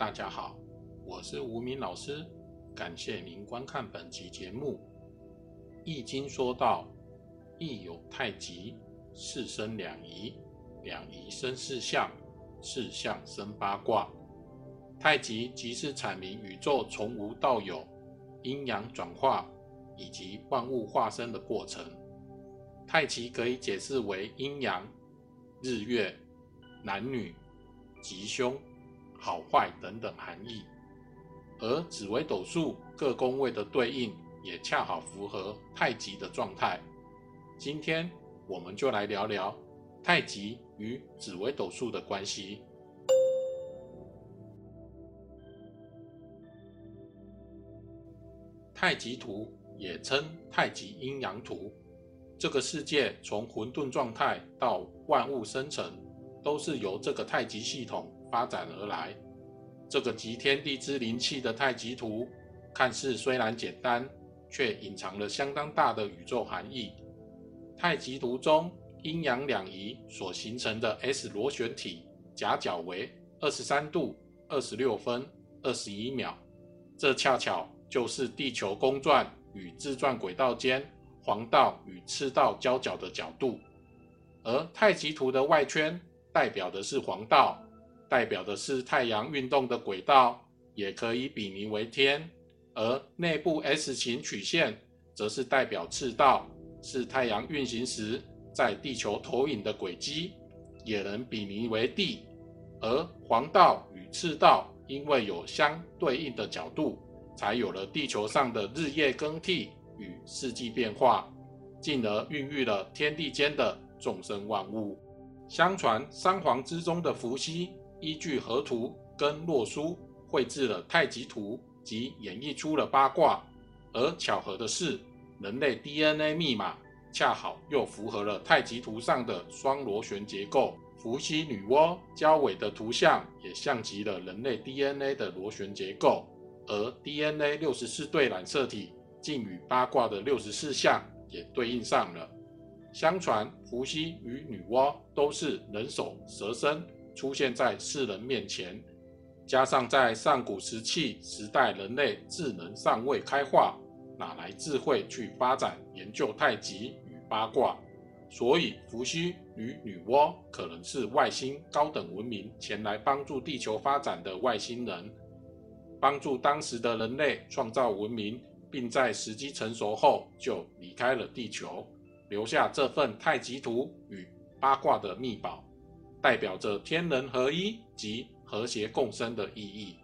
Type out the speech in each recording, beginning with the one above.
大家好，我是吴明老师，感谢您观看本集节目。《易经》说到：“易有太极，四生两仪，两仪生四象，四象生八卦。”太极即是阐明宇宙从无到有、阴阳转化以及万物化生的过程。太极可以解释为阴阳、日月、男女、吉凶。好坏等等含义，而紫微斗数各宫位的对应也恰好符合太极的状态。今天我们就来聊聊太极与紫微斗数的关系。太极图也称太极阴阳图，这个世界从混沌状态到万物生成，都是由这个太极系统。发展而来，这个集天地之灵气的太极图，看似虽然简单，却隐藏了相当大的宇宙含义。太极图中阴阳两仪所形成的 S 螺旋体夹角为二十三度二十六分二十一秒，这恰巧就是地球公转与自转轨道间黄道与赤道交角的角度。而太极图的外圈代表的是黄道。代表的是太阳运动的轨道，也可以比拟为天；而内部 S 型曲线则是代表赤道，是太阳运行时在地球投影的轨迹，也能比拟为地。而黄道与赤道因为有相对应的角度，才有了地球上的日夜更替与四季变化，进而孕育了天地间的众生万物。相传三皇之中的伏羲。依据河图跟洛书绘制了太极图，及演绎出了八卦。而巧合的是，人类 DNA 密码恰好又符合了太极图上的双螺旋结构。伏羲女娲交尾的图像也像极了人类 DNA 的螺旋结构。而 DNA 六十四对染色体竟与八卦的六十四象也对应上了。相传伏羲与女娲都是人首蛇身。出现在世人面前，加上在上古时期时代，人类智能尚未开化，哪来智慧去发展研究太极与八卦？所以，伏羲与女娲可能是外星高等文明前来帮助地球发展的外星人，帮助当时的人类创造文明，并在时机成熟后就离开了地球，留下这份太极图与八卦的秘宝。代表着天人合一及和谐共生的意义。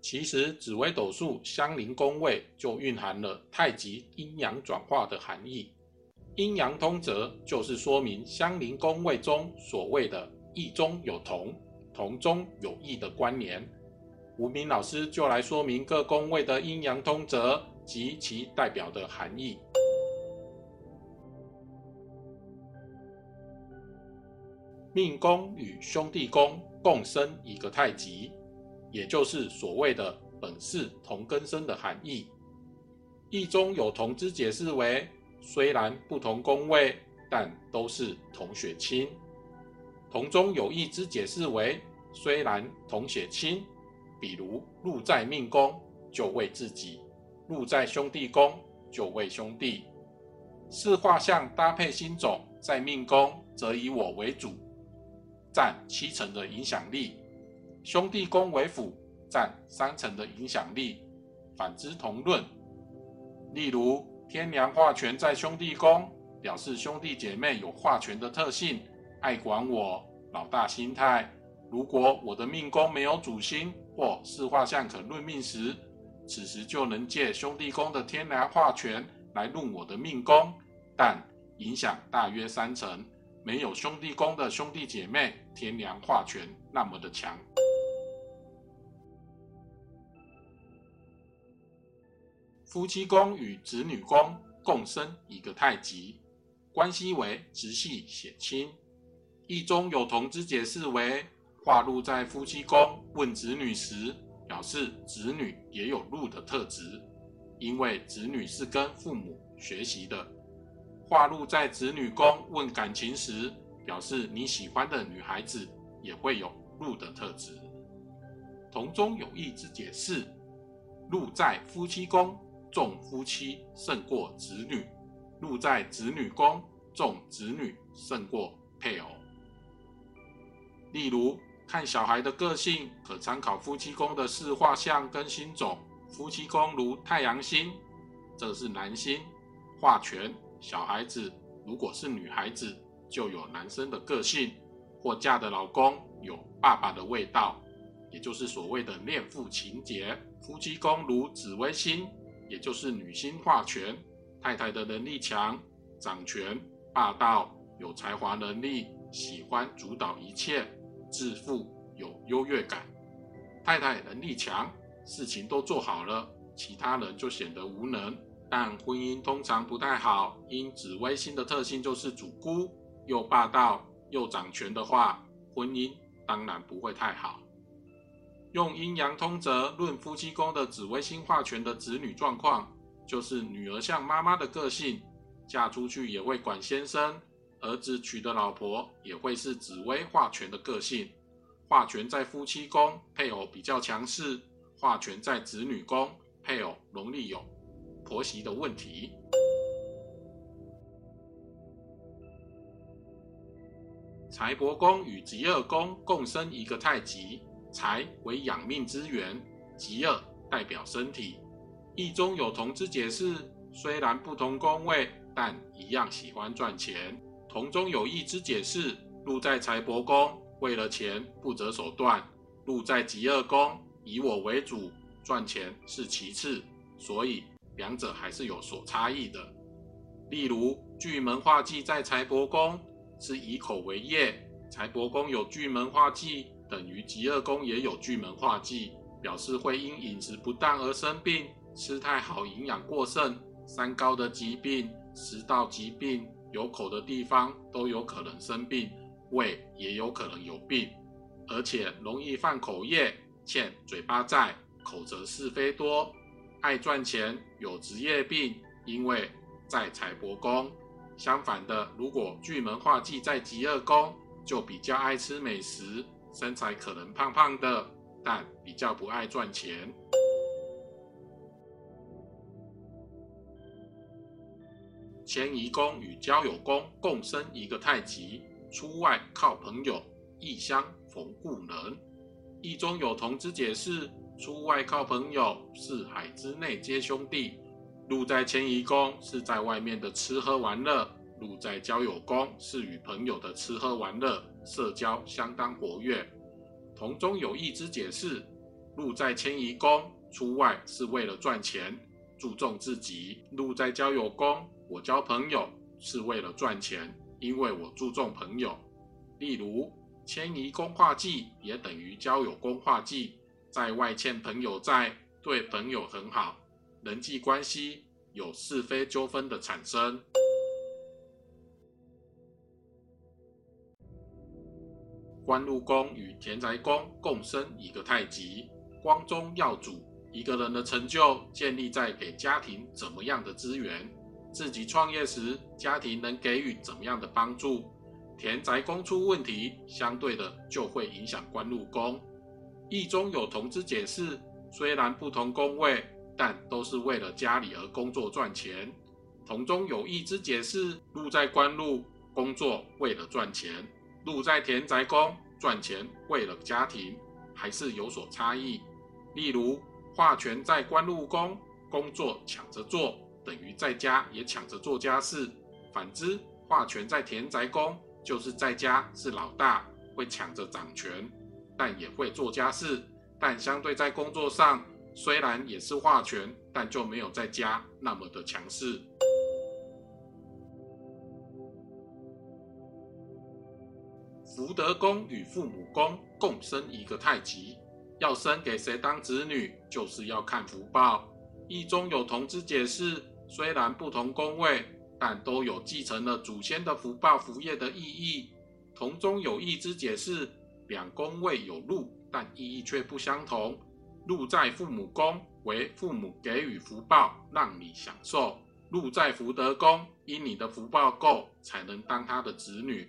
其实，紫微斗数相邻宫位就蕴含了太极阴阳转化的含义。阴阳通则就是说明相邻宫位中所谓的异中有同，同中有异的关联。吴明老师就来说明各宫位的阴阳通则及其代表的含义。命宫与兄弟宫共生一个太极，也就是所谓的本是同根生的含义。易中有同之解释为，虽然不同宫位，但都是同血亲。同中有异之解释为，虽然同血亲，比如禄在命宫就为自己，禄在兄弟宫就为兄弟。四画像搭配星种在命宫，则以我为主。占七成的影响力，兄弟宫为辅，占三成的影响力。反之同论。例如，天梁化权在兄弟宫，表示兄弟姐妹有化权的特性，爱管我，老大心态。如果我的命宫没有主星或四化相可论命时，此时就能借兄弟宫的天梁化权来论我的命宫，但影响大约三成。没有兄弟宫的兄弟姐妹，天梁化权那么的强。夫妻宫与子女宫共生一个太极，关系为直系血亲。意中有同之解释为，化禄在夫妻宫问子女时，表示子女也有禄的特质，因为子女是跟父母学习的。化禄在子女宫问感情时，表示你喜欢的女孩子也会有禄的特质。同中有义之解释，禄在夫妻宫，重夫妻胜过子女；禄在子女宫，重子女胜过配偶。例如，看小孩的个性，可参考夫妻宫的四画像跟星种。夫妻宫如太阳星，这是男星，画权。小孩子如果是女孩子，就有男生的个性，或嫁的老公有爸爸的味道，也就是所谓的恋父情节。夫妻宫如紫微星，也就是女星化权，太太的能力强，掌权，霸道，有才华能力，喜欢主导一切，自负，有优越感。太太能力强，事情都做好了，其他人就显得无能。但婚姻通常不太好，因紫微星的特性就是主孤，又霸道又掌权的话，婚姻当然不会太好。用阴阳通则论夫妻宫的紫微星化权的子女状况，就是女儿像妈妈的个性，嫁出去也会管先生；儿子娶的老婆也会是紫微化权的个性。化权在夫妻宫，配偶比较强势；化权在子女宫，配偶容易有。婆媳的问题。财帛宫与吉厄宫共生一个太极，财为养命之源，吉厄代表身体。意中有同之解释，虽然不同宫位，但一样喜欢赚钱。同中有异之解释，禄在财帛宫，为了钱不择手段；禄在吉厄宫，以我为主，赚钱是其次。所以。两者还是有所差异的。例如，巨门化忌在财帛宫是以口为业，财帛宫有巨门化忌，等于吉厄宫也有巨门化忌，表示会因饮食不当而生病，吃太好营养过剩，三高的疾病、食道疾病，有口的地方都有可能生病，胃也有可能有病，而且容易犯口业，欠嘴巴债，口则是非多。爱赚钱，有职业病，因为在财帛宫。相反的，如果巨门化忌在吉厄宫，就比较爱吃美食，身材可能胖胖的，但比较不爱赚钱。迁移宫与交友宫共生一个太极，出外靠朋友，异乡逢故人。意中有同之解释。出外靠朋友，四海之内皆兄弟。禄在迁移宫是在外面的吃喝玩乐，禄在交友宫是与朋友的吃喝玩乐，社交相当活跃。同中有异之解释，禄在迁移宫出外是为了赚钱，注重自己；禄在交友宫，我交朋友是为了赚钱，因为我注重朋友。例如，迁移宫化忌也等于交友宫化忌。在外欠朋友债，对朋友很好，人际关系有是非纠纷的产生。官禄宫与田宅宫共生一个太极，光宗耀祖。一个人的成就建立在给家庭怎么样的资源，自己创业时家庭能给予怎么样的帮助。田宅宫出问题，相对的就会影响官禄宫。意中有同之解释，虽然不同宫位，但都是为了家里而工作赚钱。同中有异之解释，禄在官禄工作为了赚钱，禄在田宅宫赚钱为了家庭，还是有所差异。例如，化权在官禄宫工作抢着做，等于在家也抢着做家事；反之，化权在田宅宫就是在家是老大，会抢着掌权。但也会做家事，但相对在工作上，虽然也是化权，但就没有在家那么的强势。福德宫与父母宫共生一个太极，要生给谁当子女，就是要看福报。一中有同之解释，虽然不同宫位，但都有继承了祖先的福报福业的意义。同中有异之解释。两宫位有禄，但意义却不相同。禄在父母宫，为父母给予福报，让你享受；禄在福德宫，因你的福报够，才能当他的子女。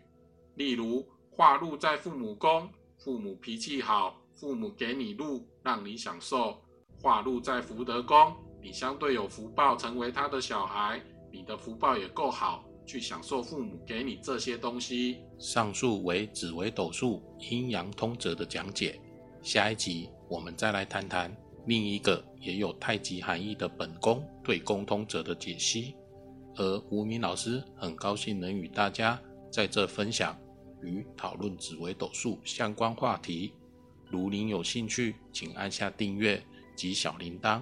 例如化禄在父母宫，父母脾气好，父母给你禄，让你享受；化禄在福德宫，你相对有福报，成为他的小孩，你的福报也够好，去享受父母给你这些东西。上述为紫微斗数阴阳通则的讲解。下一集我们再来谈谈另一个也有太极含义的本宫对沟通者的解析。而吴明老师很高兴能与大家在这分享与讨论紫微斗数相关话题。如您有兴趣，请按下订阅及小铃铛，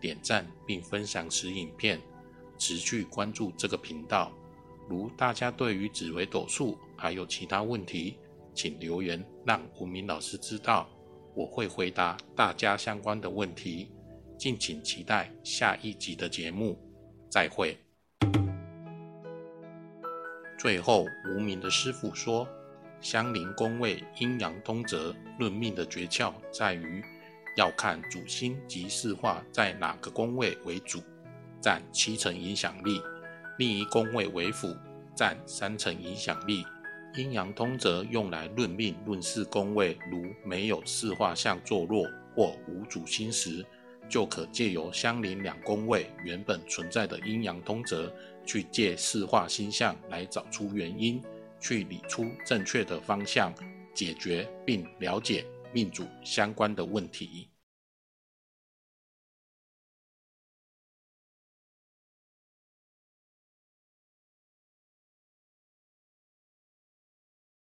点赞并分享此影片，持续关注这个频道。如大家对于紫微斗数还有其他问题，请留言让吴明老师知道，我会回答大家相关的问题。敬请期待下一集的节目，再会。最后，无名的师傅说：“相邻宫位阴阳通则论命的诀窍在于，要看主星及四化在哪个宫位为主，占七成影响力；另一宫位为辅，占三成影响力。阴阳通则用来论命论事宫位，如没有四化相坐落或无主星时，就可借由相邻两宫位原本存在的阴阳通则。”去借四化星象来找出原因，去理出正确的方向，解决并了解命主相关的问题。